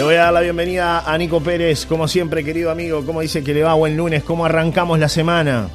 Le voy a dar la bienvenida a Nico Pérez, como siempre, querido amigo. ¿Cómo dice que le va? Buen lunes. ¿Cómo arrancamos la semana?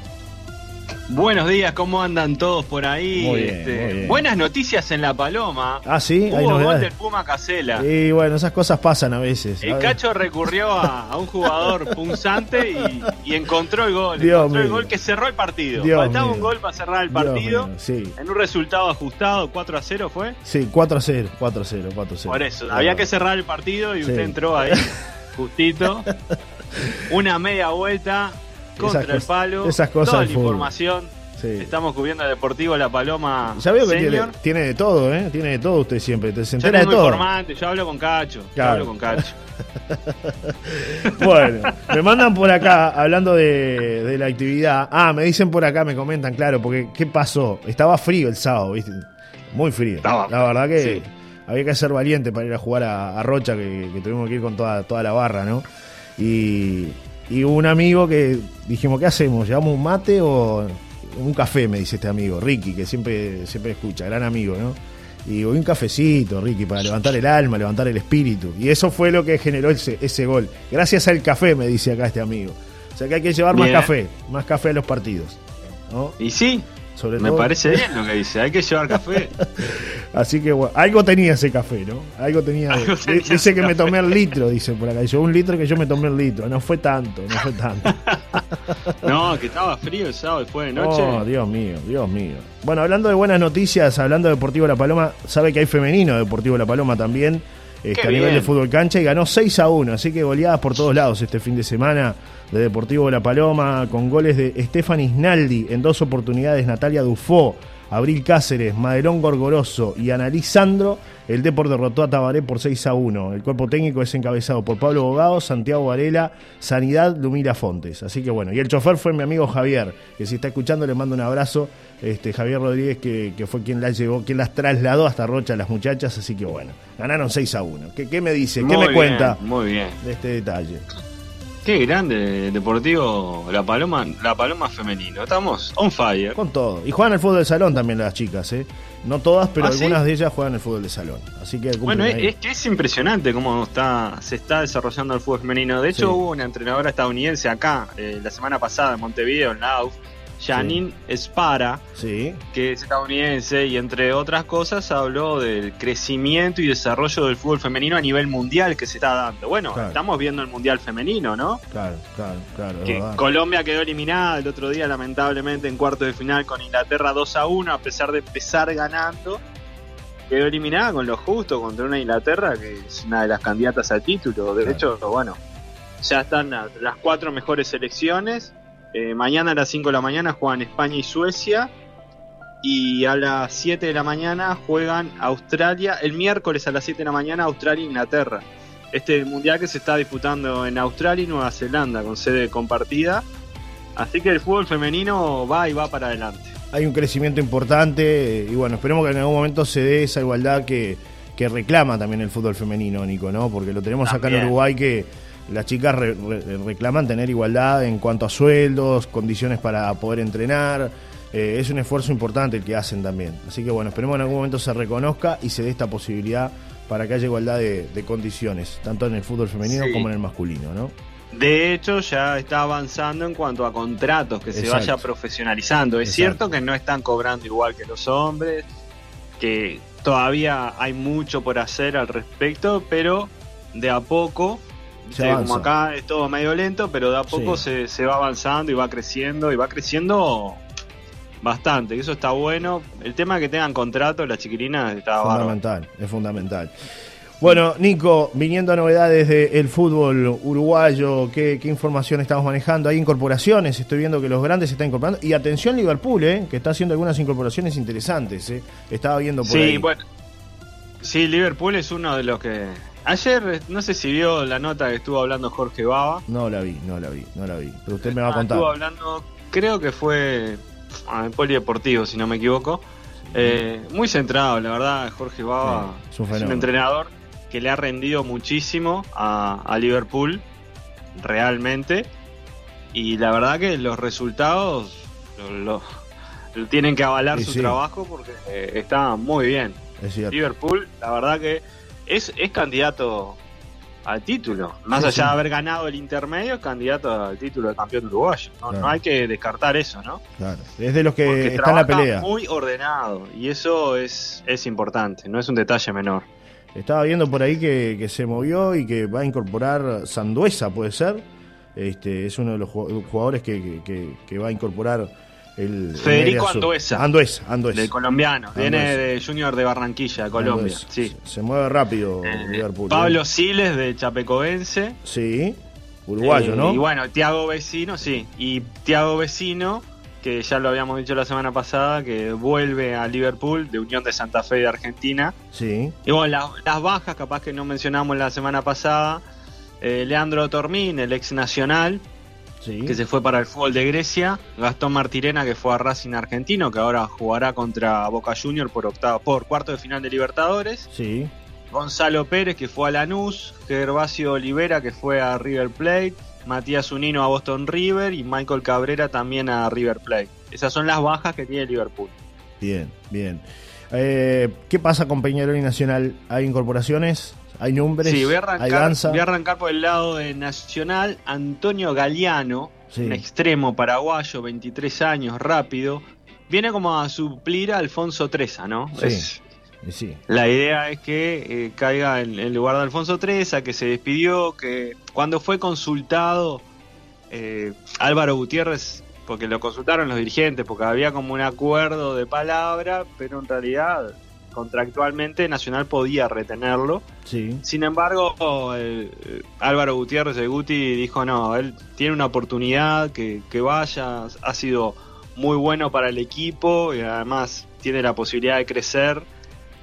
Buenos días, ¿cómo andan todos por ahí? Muy bien, Este, muy bien. Buenas noticias en La Paloma. Ah, sí, Hubo gol del Puma Casela. Y bueno, esas cosas pasan a veces. A El ver. Cacho recurrió a, a un jugador punzante y, y encontró el gol. Dios encontró el mío. gol que cerró el partido. Dios Faltaba mío. un gol para cerrar el partido. mío, sí. En un resultado ajustado, 4 a 0 fue. Sí, 4 a 0, 4 a 0, 4 a 0. Por eso, Claro. había que cerrar el partido y Sí. usted entró ahí, justito. Una media vuelta contra Esas el palo. esas cosas Toda la fútbol. información. Sí. Estamos cubriendo a Deportivo La Paloma. Ya veo que tiene, Senior. tiene de todo, ¿eh? Tiene de todo usted siempre. Te se Yo entera de todo. informante, yo hablo con Cacho. yo Claro. hablo con Cacho. Bueno, me mandan por acá hablando de, de la actividad. Ah, me dicen por acá, me comentan, claro, porque ¿qué pasó? Estaba frío el sábado, ¿viste? Muy frío. Estaba- la verdad que sí. había que ser valiente para ir a jugar a, a Rocha, que, que tuvimos que ir con toda, toda la barra, ¿no? Y, y un amigo que dijimos, ¿qué hacemos? ¿Llevamos un mate o un café? Me dice este amigo, Ricky, que siempre, siempre escucha, gran amigo, ¿no? Y digo, "Y un cafecito, Ricky, para levantar el alma, levantar el espíritu. Y eso fue lo que generó ese, ese gol. Gracias al café, me dice acá este amigo. O sea que hay que llevar más café, más café a los partidos. ¿no? Y sí, Sobre me todo- parece bien lo que dice. Hay que llevar café. Así que bueno, algo tenía ese café, ¿no? Algo tenía. Algo tenía dice que me tomé el litro, dice por acá. Dice, un litro que yo me tomé el litro. No fue tanto, no fue tanto. No, que estaba frío el sábado y fue de noche. Oh, Dios mío, Dios mío. Bueno, hablando de buenas noticias, hablando de Deportivo La Paloma, sabe que hay femenino de Deportivo La Paloma también, este, a nivel de fútbol cancha, y ganó 6 a 1, así que goleadas por todos lados este fin de semana de Deportivo La Paloma, con goles de Stephanie Snaldi en dos oportunidades, Natalia Dufó, Abril Cáceres, Madelón Gorgoroso y Analí Sandro. El Depor derrotó a Tabaré por 6 a 1. El cuerpo técnico es encabezado por Pablo Bogado, Santiago Varela, Sanidad, Lumira Fontes. Así que bueno, y el chofer fue mi amigo Javier, que si está escuchando le mando un abrazo. Este, Javier Rodríguez, que, que fue quien las llevó, quien las trasladó hasta Rocha a las muchachas. Así que bueno, ganaron 6 a 1. ¿Qué, qué me dice? ¿Qué Muy me bien, cuenta Muy bien. de este detalle? Qué grande Deportivo La Paloma, La Paloma femenino. Estamos on fire. Con todo. Y juegan el fútbol de salón también las chicas, ¿eh? No todas, pero ¿Ah, sí? algunas de ellas juegan el fútbol de salón. Así que Bueno, es, que es impresionante cómo está se está desarrollando el fútbol femenino. De hecho, Sí. hubo una entrenadora estadounidense acá eh, la semana pasada en Montevideo, en la AUF, Janine Spara, Sí, que es estadounidense y entre otras cosas habló del crecimiento y desarrollo del fútbol femenino a nivel mundial que se está dando. Bueno, Claro. estamos viendo el mundial femenino, ¿no? claro, claro, claro. Que. Colombia quedó eliminada el otro día lamentablemente en cuarto de final con Inglaterra 2 a 1 a pesar de empezar ganando. Quedó eliminada con lo justo contra una Inglaterra que es una de las candidatas al título. De Claro. hecho, bueno, ya están las cuatro mejores selecciones. Eh, mañana a las 5 de la mañana juegan España y Suecia. Y a las 7 de la mañana juegan Australia. El miércoles a las 7 de la mañana Australia e Inglaterra. Este mundial que se está disputando en Australia y Nueva Zelanda con sede compartida. Así que el fútbol femenino va y va para adelante. Hay un crecimiento importante eh, y bueno, esperemos que en algún momento se dé esa igualdad que, que reclama también el fútbol femenino, Nico, ¿no? Porque lo tenemos acá en. Uruguay que las chicas re- re- reclaman tener igualdad en cuanto a sueldos, condiciones para poder entrenar. Eh, es un esfuerzo importante el que hacen también. Así que bueno, esperemos que en algún momento se reconozca y se dé esta posibilidad para que haya igualdad de, de condiciones, tanto en el fútbol femenino Sí. como en el masculino, ¿no? De hecho, ya está avanzando en cuanto a contratos, que se vaya profesionalizando. Es Exacto. cierto que no están cobrando igual que los hombres, que todavía hay mucho por hacer al respecto, pero de a poco, viste, como acá es todo medio lento, pero de a poco Sí. se, se va avanzando y va creciendo, y va creciendo bastante, que eso está bueno. El tema de que tengan contratos, las chiquilinas, está bárbaro. fundamental, es fundamental. Bueno, Nico, viniendo a novedades del fútbol uruguayo, ¿qué, qué información estamos manejando? Hay incorporaciones, estoy viendo que los grandes se están incorporando. Y atención Liverpool, ¿eh? que está haciendo algunas incorporaciones interesantes. ¿eh? Estaba viendo por Sí, ahí. bueno. Sí, Liverpool es uno de los que. Ayer, no sé si vio la nota que estuvo hablando Jorge Baba. No la vi, no la vi, no la vi. Pero usted me va a Ah, contar. Estuvo hablando, creo que fue ah, en Polideportivo, si no me equivoco. Eh, muy centrado, la verdad, Jorge Baba Sí, es un es un fenómeno. entrenador que le ha rendido muchísimo a, a Liverpool, realmente. Y la verdad que los resultados lo, lo- tienen que avalar Sí, su sí. trabajo porque eh, está muy bien. Es. Liverpool, la verdad que es, es candidato al título. Más Sí, allá sí. de haber ganado el intermedio, es candidato al título de campeón uruguayo. No, Claro. no hay que descartar eso, ¿no? Claro. Es de los que Porque está en la pelea. muy ordenado y eso es, es importante, no es un detalle menor. Estaba viendo por ahí que, que se movió y que va a incorporar Sanduesa, puede ser. Este, es uno de los ju- jugadores que- que va a incorporar el. el Federico Sur. Anduesa. Anduesa, Anduesa. Del colombiano, viene de Junior de Barranquilla, Colombia. Sí. Se, se mueve rápido Eh, Liverpool. Pablo ¿eh? Siles de Chapecoense. Sí, uruguayo, Eh, ¿no? Y bueno, Tiago Vecino, sí. Y Tiago Vecino, que ya lo habíamos dicho la semana pasada, que vuelve a Liverpool de Unión de Santa Fe de Argentina. Sí, Y bueno, las, las bajas, capaz que no mencionamos la semana pasada. eh, Leandro Tormín, el ex nacional, sí. que se fue para el fútbol de Grecia. Gastón Martirena, que fue a Racing Argentino, que ahora jugará contra Boca Junior por octavo, por cuarto de final de Libertadores. Sí, Gonzalo Pérez, que fue a Lanús, Gervasio Olivera, que fue a River Plate, Matías Unino a Boston River y Michael Cabrera también a River Plate. Esas son las bajas que tiene Liverpool. bien, bien. Eh, ¿Qué pasa con Peñarol y Nacional? ¿Hay incorporaciones? ¿Hay nombres? Sí, voy a, ¿Hay arrancar, danza? voy a arrancar por el lado de Nacional. Antonio Galeano, Sí. un extremo paraguayo, 23 años, rápido. Viene como a suplir a Alfonso Treza, ¿no? Sí. Es- Y Sí, La idea es que eh, caiga en, en lugar de Alfonso Treza, que se despidió, que cuando fue consultado eh, Álvaro Gutiérrez, porque lo consultaron los dirigentes, porque había como un acuerdo de palabra, pero en realidad contractualmente Nacional podía retenerlo. sí, Sin embargo, el- eh, Álvaro Gutiérrez de Guti dijo no, él tiene una oportunidad, que, que vaya, ha sido muy bueno para el equipo y además tiene la posibilidad de crecer.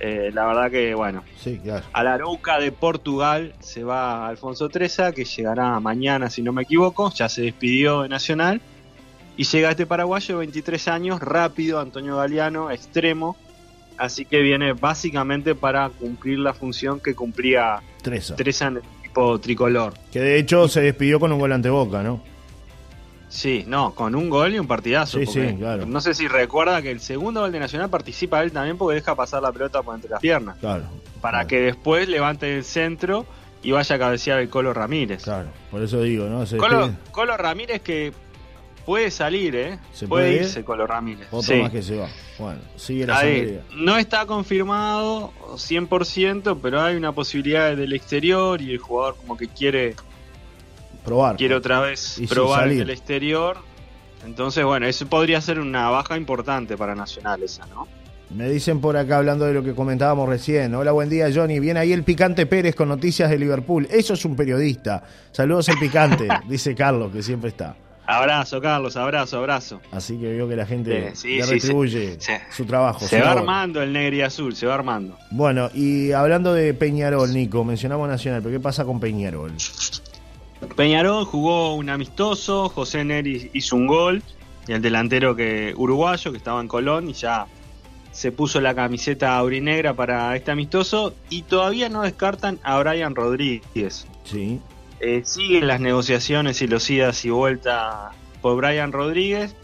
Eh, la verdad que, bueno, sí, claro. a la Arouca de Portugal se va Alfonso Treza, que llegará mañana, si no me equivoco, ya se despidió de Nacional. Y llega este paraguayo, 23 años, rápido, Antonio Galeano, extremo. Así que viene básicamente para cumplir la función que cumplía Treza. Treza en el equipo tricolor. Que de hecho se despidió con un gol ante Boca, ¿no? Sí, no, con un gol y un partidazo. Sí, sí, claro. No sé si recuerda que el segundo gol de Nacional participa él también porque deja pasar la pelota por entre las piernas. Claro. Para claro, que después levante el centro y vaya a cabecear el Colo Ramírez. Claro, por eso digo, ¿no? Se Colo, despide. Colo Ramírez que puede salir, ¿eh? ¿Se puede, puede ir? irse Colo Ramírez. Otro Sí. más que se va. Bueno, sigue la Ahí, no está confirmado 100%, pero hay una posibilidad del exterior y el jugador como que quiere, Probar. quiere otra vez Y probar el exterior. Entonces, bueno, eso podría ser una baja importante para Nacional esa, ¿no? Me dicen por acá hablando de lo que comentábamos recién. Hola, buen día, Johnny. Viene ahí el picante Pérez con noticias de Liverpool. Eso es un periodista. Saludos al picante, dice Carlos, que siempre está. Abrazo, Carlos, abrazo, abrazo. Así que veo que la gente Sí, sí, le sí, retribuye su trabajo. Se su va labor. armando el negro y azul, se va armando. Bueno, y hablando de Peñarol, Nico, mencionamos Nacional, pero ¿qué pasa con Peñarol? Peñarol jugó un amistoso, José Neri hizo un gol, y el delantero que uruguayo que estaba en Colón y ya se puso la camiseta aurinegra para este amistoso y todavía no descartan a Brian Rodríguez. Sí, Eh, siguen las negociaciones y los idas y vueltas por Brian Rodríguez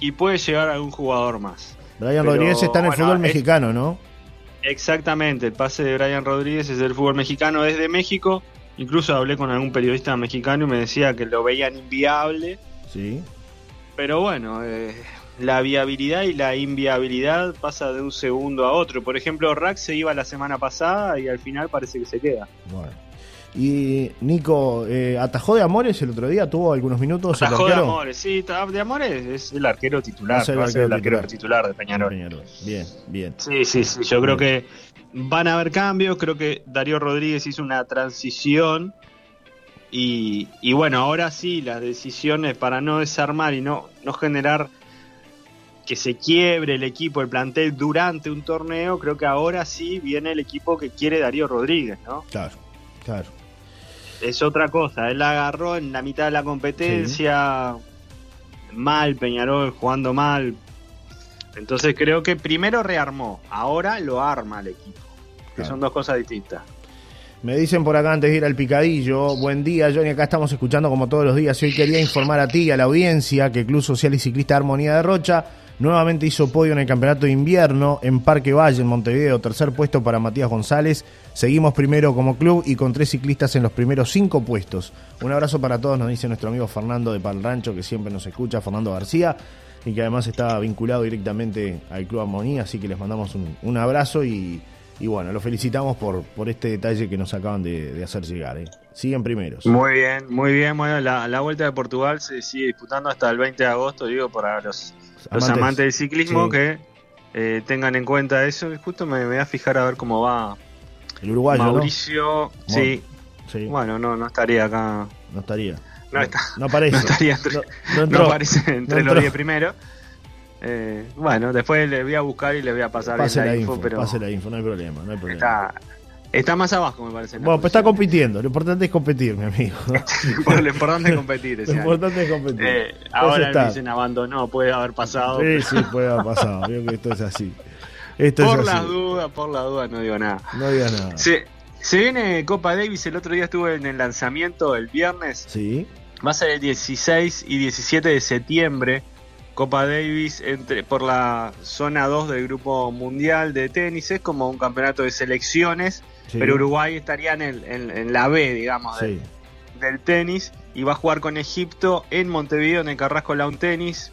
y puede llegar algún jugador más. Brian Pero, Rodríguez está en el bueno, fútbol es- mexicano, ¿no? Exactamente, el pase de Brian Rodríguez es del fútbol mexicano desde México. Incluso hablé con algún periodista mexicano y me decía que lo veían inviable. Sí. Pero bueno, eh, la viabilidad y la inviabilidad pasa de un segundo a otro. Por ejemplo, Rack se iba la semana pasada y al final parece que se queda. Bueno. Y Nico, eh, ¿atajó de Amores el otro día? ¿Tuvo algunos minutos el Atajó de arquero? Amores, sí, de Amores es el arquero titular. El va a ser el arquero arquero titular de Peñarol. Peñarol. Bien, bien. Sí, sí, sí. Yo creo que van a haber cambios. Creo que Darío Rodríguez hizo una transición. Y, y bueno, ahora sí, las decisiones para no desarmar y no, no generar que se quiebre el equipo, el plantel durante un torneo, creo que ahora sí viene el equipo que quiere Darío Rodríguez, ¿no? Claro, claro. Es otra cosa. Él la agarró en la mitad de la competencia, mal, Peñarol jugando mal. Entonces creo que primero rearmó, ahora lo arma el equipo. Que son dos cosas distintas. Me dicen por acá antes de ir al picadillo, buen día Johnny, acá estamos escuchando como todos los días y hoy quería informar a ti y a la audiencia que Club Social y Ciclista Armonía de Rocha Nuevamente hizo podio en el campeonato de invierno en Parque Valle, en Montevideo. Tercer puesto para Matías González. Seguimos primero como club y con tres ciclistas en los primeros cinco puestos. Un abrazo para todos, nos dice nuestro amigo Fernando de Pal Rancho, que siempre nos escucha, Fernando García, y que además está vinculado directamente al Club Armonía. Así que les mandamos un, abrazo y, bueno, lo felicitamos por, por este detalle que nos acaban de, hacer llegar. ¿eh? Siguen primeros. Muy bien, muy bien. Bueno, la, Vuelta de Portugal se sigue disputando hasta el 20 de agosto, digo, para los los amantes del ciclismo que eh, tengan en cuenta eso. Justo me, voy a fijar a ver cómo va el uruguayo. Mauricio, sí. Bueno, no, no estaría acá. No estaría. No, está, no aparece. No, estaría entre, no, aparece entre los 10 primeros. Eh, bueno, después le voy a buscar y le voy a pasar la, info, pero pase la info, no hay problema, no hay problema. Está, Está más abajo, me parece. Bueno, pues está compitiendo. Lo importante es competir, mi amigo. bueno, lo importante es competir. Lo importante es competir. Eh, ahora me dicen abandonó, puede haber pasado. Sí, sí, puede haber pasado. Creo que esto es así. Esto por las dudas, por las dudas, no digo nada. No digo nada. Se, se viene Copa Davis. El otro día estuve en el lanzamiento el viernes. Sí. Va a ser el 16 y 17 de septiembre. Copa Davis entre, por la zona 2 del grupo mundial de tenis. Es como un campeonato de selecciones pero Uruguay estaría en, en, la B, digamos, del, tenis y va a jugar con Egipto en Montevideo, en el Carrasco Lawn Tenis.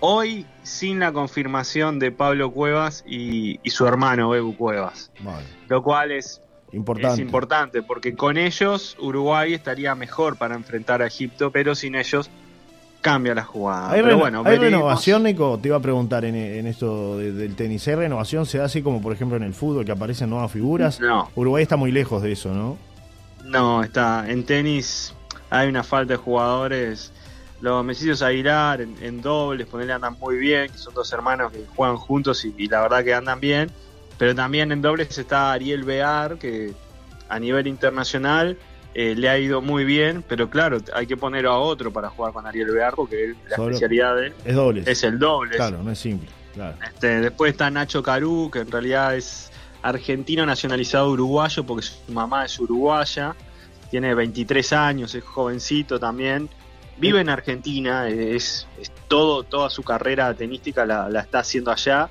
Hoy sin la confirmación de Pablo Cuevas y, su hermano Ebu Cuevas. Lo cual es importante. es importante porque con ellos Uruguay estaría mejor para enfrentar a Egipto, pero sin ellos cambia la jugada. ¿Hay, bueno, ¿hay renovación, Nico? Te iba a preguntar en, esto del tenis. ¿Hay renovación? ¿Se da así como, por ejemplo, en el fútbol, que aparecen nuevas figuras? No. Uruguay está muy lejos de eso, ¿no? No, está. En tenis hay una falta de jugadores. Los Mesicios Aguilar en, dobles, ponerle andan muy bien, que son dos hermanos que juegan juntos y, la verdad que andan bien. Pero también en dobles está Ariel Bear, que a nivel internacional eh, le ha ido muy bien, pero claro, hay que poner a otro para jugar con Ariel Bear, porque la especialidad de él es, doble. es el doble. Claro, no es simple. Este, después está Nacho Carú, que en realidad es argentino nacionalizado uruguayo, porque su mamá es uruguaya, tiene 23 años, es jovencito también. Vive en Argentina, es, todo, toda su carrera tenística la, la está haciendo allá.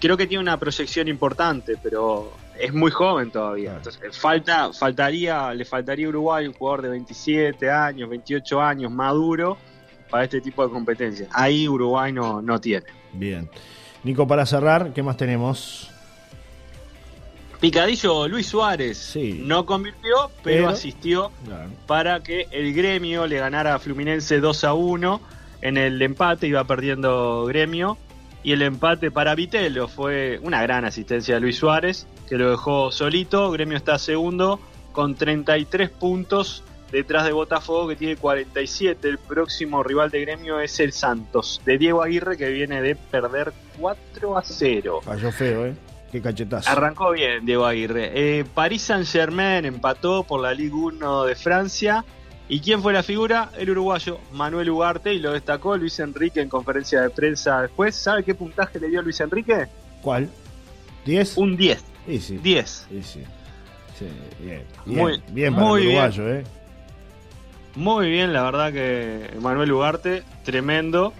Creo que tiene una proyección importante, pero es muy joven todavía. Entonces, eh, falta, faltaría, le faltaría a Uruguay un jugador de 27 años, 28 años, maduro, para este tipo de competencias. Ahí Uruguay no, no tiene. Bien. Nico, para cerrar, ¿qué más tenemos? Picadillo Luis Suárez sí. no convirtió, pero, asistió para que el gremio le ganara a Fluminense 2 a 1 en el empate, iba perdiendo gremio y el empate para Vitelo fue una gran asistencia de Luis Suárez, que lo dejó solito. Gremio está segundo con 33 puntos detrás de Botafogo, que tiene 47. El próximo rival de Gremio es el Santos, de Diego Aguirre, que viene de perder 4 a 0. Falló feo, ¿eh? Qué cachetazo. Arrancó bien Diego Aguirre. Eh, París Saint-Germain empató por la Ligue 1 de Francia ¿Y quién fue la figura? El uruguayo Manuel Ugarte y lo destacó Luis Enrique en conferencia de prensa después. ¿Sabe qué puntaje le dio Luis Enrique? ¿Cuál? ¿10? Un 10. Sí, sí. 10. Sí, sí. bien. Muy bien, para el uruguayo, ¿eh? Muy bien, la verdad que Manuel Ugarte, tremendo.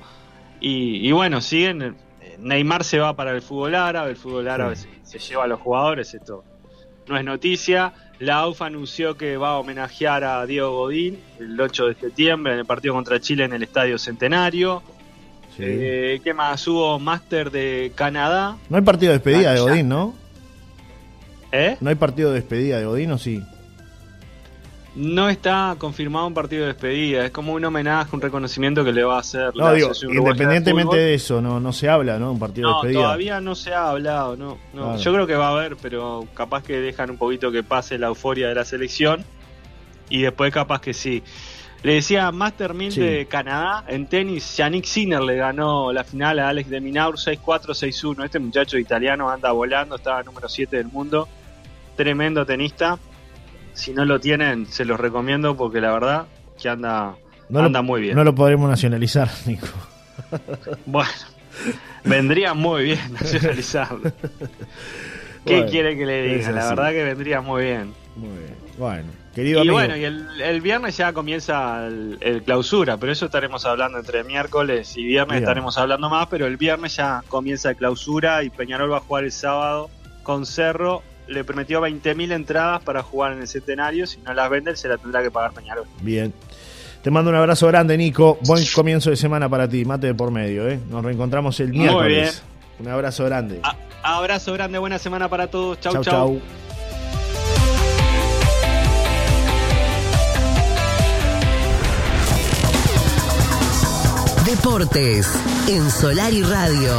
Y, bueno, siguen. Neymar se va para el fútbol árabe, el fútbol árabe se, se lleva a los jugadores, esto no es noticia. La AUF anunció que va a homenajear a Diego Godín el 8 de septiembre en el partido contra Chile en el Estadio Centenario. Eh, ¿Qué más? Hubo Máster de Canadá. No hay partido de despedida de Godín, ¿no? ¿Eh? ¿No hay partido de despedida de Godín o sí? No está confirmado un partido de despedida, es como un homenaje, un reconocimiento que le va a hacer no, digo, Independientemente de, eso, no, no se habla, ¿no? Un partido de despedida. todavía no se ha hablado, no. no. Yo creo que va a haber, pero capaz que dejan un poquito que pase la euforia de la selección y después capaz que sí. Le decía Master 1000 de Canadá en tenis, Yannick Sinner le ganó la final a Alex de Minaur 6-4, 6-1. Este muchacho italiano anda volando, estaba número 7 del mundo. Tremendo tenista si no lo tienen, se los recomiendo porque la verdad que anda, anda muy bien. No lo podremos nacionalizar, Nico. Bueno, vendría muy bien nacionalizarlo. ¿Qué quiere que le diga? La verdad que vendría muy bien. Muy bien. Bueno, querido y amigo. bueno, y el, el viernes ya comienza el, el clausura, pero eso estaremos hablando entre miércoles y viernes estaremos hablando más, pero el viernes ya comienza el clausura y Peñarol va a jugar el sábado con Cerro. Le prometió 20.000 entradas para jugar en el centenario, si no las vende, se la tendrá que pagar Peñarol. Bien. Te mando un abrazo grande, Nico. Buen comienzo de semana para ti. Mate de por medio, ¿eh? Nos reencontramos el Muy miércoles. Un abrazo grande. A- abrazo grande, buena semana para todos. Chau, chau, chau. chau. Deportes en Solar y Radio.